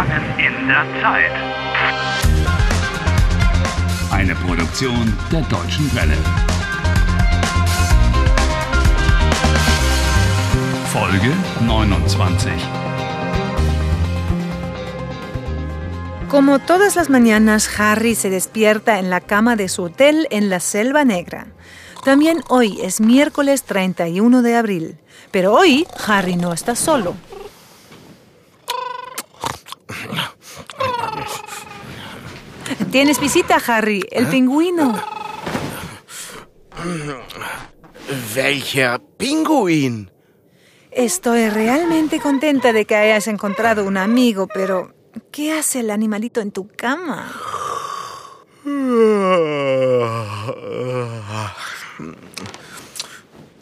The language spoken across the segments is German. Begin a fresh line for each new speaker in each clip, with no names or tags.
Gefangen in der Zeit.
Eine Produktion der Deutschen Welle. Folge 29.
Como todas las mañanas, Harry se despierta en la cama de su hotel en la Selva Negra. También hoy es miércoles 31 de abril, pero hoy Harry no está solo. Tienes visita, Harry, el pingüino.
Welcher Pinguin?
Estoy realmente contenta de que hayas encontrado un amigo, pero ¿qué hace el animalito en tu cama?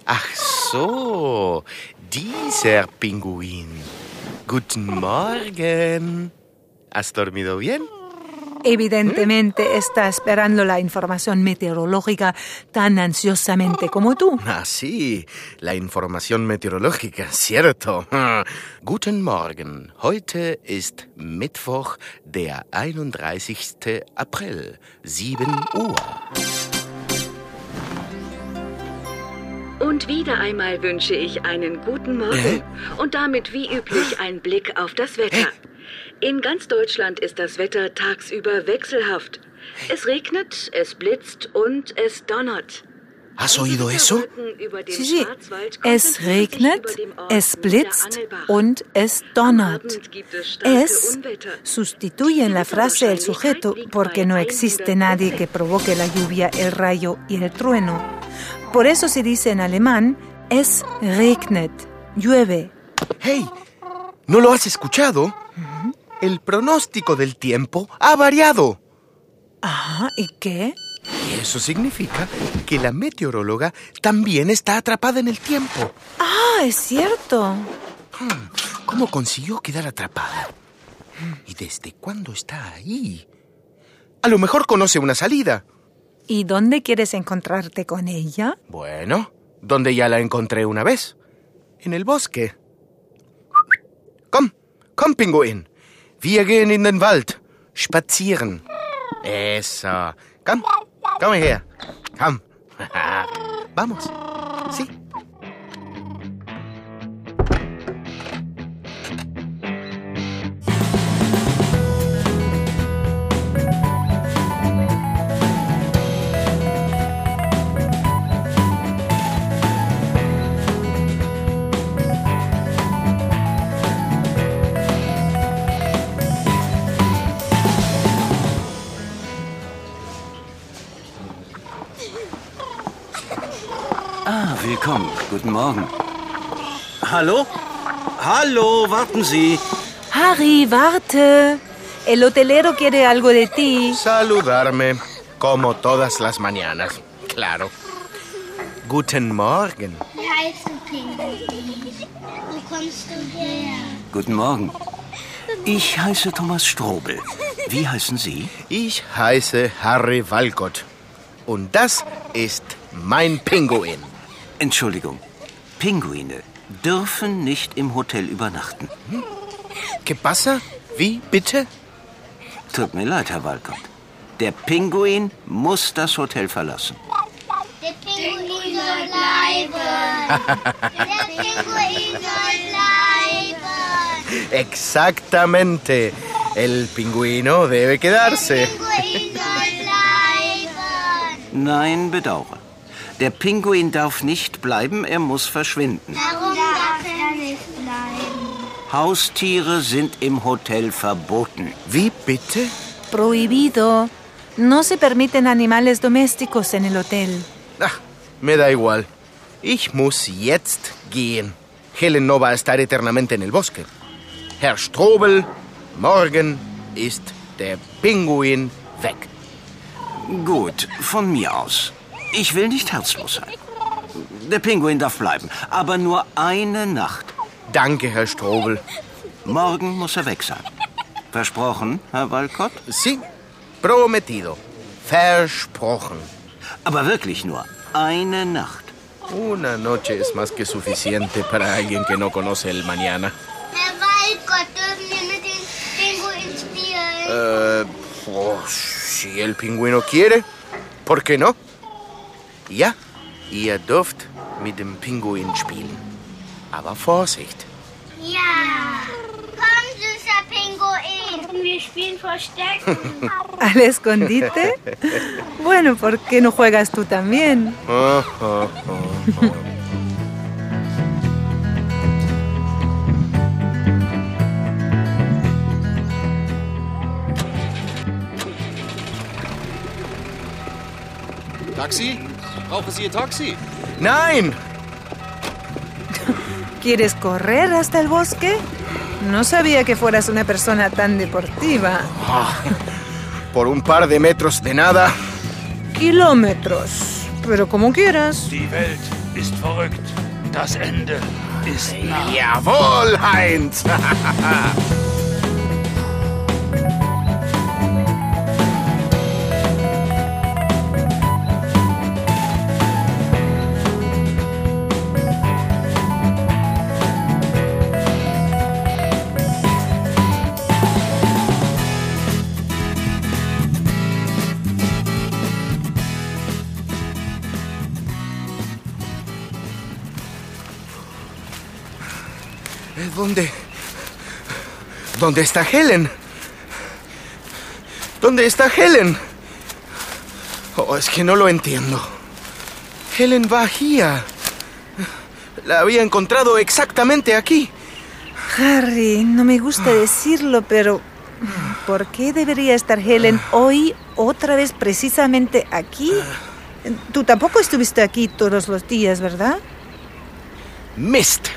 Ach so, dieser Pinguin. Guten Morgen. ¿Has dormido bien?
Evidentemente está esperando la información meteorológica tan ansiosamente como tú.
Ah, sí, la información meteorológica, cierto. Guten Morgen. Heute ist Mittwoch, der 31. April, 7 Uhr.
Und wieder einmal wünsche ich einen guten Morgen und damit wie üblich ein Blick auf das Wetter. In ganz Deutschland ist das Wetter tagsüber wechselhaft. Es regnet, es blitzt und es donnert.
¿Has oído eso?
Sí, sí. Es regnet, es blitzt und es donnert. Es sustituye en la frase el sujeto porque no existe nadie que provoque la lluvia, el rayo y el trueno. Por eso se dice en alemán, es regnet, llueve.
Hey, ¿no lo has escuchado? El pronóstico del tiempo ha variado.
Ah, ¿y qué?
Eso significa que la meteoróloga también está atrapada en el tiempo.
Ah, es cierto.
¿Cómo consiguió quedar atrapada? ¿Y desde cuándo está ahí? A lo mejor conoce una salida.
¿Y dónde quieres encontrarte con ella?
Bueno, donde ya la encontré una vez. En el bosque. Komm, komm, Pinguin. Wir gehen in den Wald. Spazieren. Eso. Komm, komm her. Komm. Vamos. Sí.
Willkommen. Guten Morgen. Hallo? Hallo, warten Sie.
Harry, warte. El hotelero quiere algo de ti.
Saludarme, como todas las mañanas. Claro. Guten Morgen.
Wie heißt du, Pinguin? Wo kommst du her?
Guten Morgen. Ich heiße Thomas Strobel. Wie heißen Sie?
Ich heiße Harry Walcott. Und das ist mein Pinguin.
Entschuldigung. Pinguine dürfen nicht im Hotel übernachten.
¿Qué pasa? Wie, bitte?
Tut mir leid, Herr Walcott. Der Pinguin muss das Hotel verlassen.
Der Pinguin soll bleiben. Der Pinguin soll bleiben.
Exactamente. El pingüino debe quedarse.
Pinguin soll bleiben.
Nein, bedauere. Der Pinguin darf nicht bleiben, er muss verschwinden.
Warum darf er nicht bleiben?
Haustiere sind im Hotel verboten.
Wie, bitte?
Prohibido. No se permiten animales domésticos en el hotel.
Ach, me da igual. Ich muss jetzt gehen. Helen no va a estar eternamente en el bosque. Herr Strobel, morgen ist der Pinguin weg.
Gut, von mir aus. Ich will nicht herzlos sein. Der Pinguin darf bleiben, aber nur eine Nacht.
Danke, Herr Strobel.
Morgen muss er weg sein. Versprochen, Herr Walcott?
Sí, prometido. Versprochen.
Aber wirklich nur eine Nacht.
Una noche es más que suficiente para alguien que no conoce el mañana.
Herr Walcott, dürfen wir mit den Pinguin
Äh, oh, si el pingüino quiere, ¿por qué no? Ja, ihr dürft mit dem Pinguin spielen. Aber Vorsicht.
Ja. Komm, süßer Pinguin. Wir spielen Verstecken.
¿Al escondite? Bueno, ¿por qué no juegas tú también?
Taxi? Brauchen Sie Ihr Taxi?
Nein,
¿Quieres correr hasta el bosque? No sabía que fueras una persona tan deportiva.
por un par de metros de nada.
Kilómetros. Pero como quieras.
Die Welt ist verrückt. Das Ende ist nah.
Jawohl, Heinz. ¿Dónde? ¿Dónde está Helen? ¿Dónde está Helen? Oh, es que no lo entiendo. Helen va aquí. La había encontrado exactamente aquí.
Harry, no me gusta decirlo, pero ¿por qué debería estar Helen hoy otra vez precisamente aquí? Tú tampoco estuviste aquí todos los días, ¿verdad?
Mist.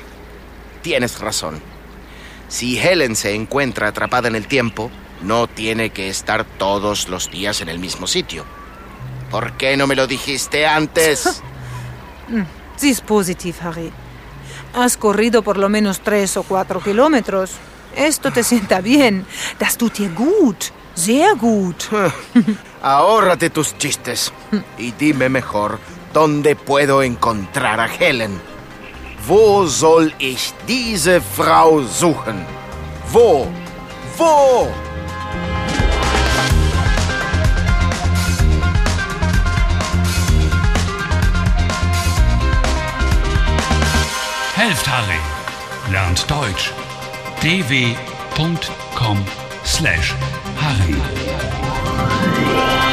Tienes razón. Si Helen se encuentra atrapada en el tiempo, no tiene que estar todos los días en el mismo sitio. ¿Por qué no me lo dijiste antes?
Sí es positiv, Harry. Has corrido por lo menos tres o cuatro kilómetros. Esto te sienta bien. Das tut dir gut. Sehr gut.
Ahórrate tus chistes y dime mejor dónde puedo encontrar a Helen. Wo soll ich diese Frau suchen? Wo? Wo?
Helft Harry. Lernt Deutsch. dw.com/harry.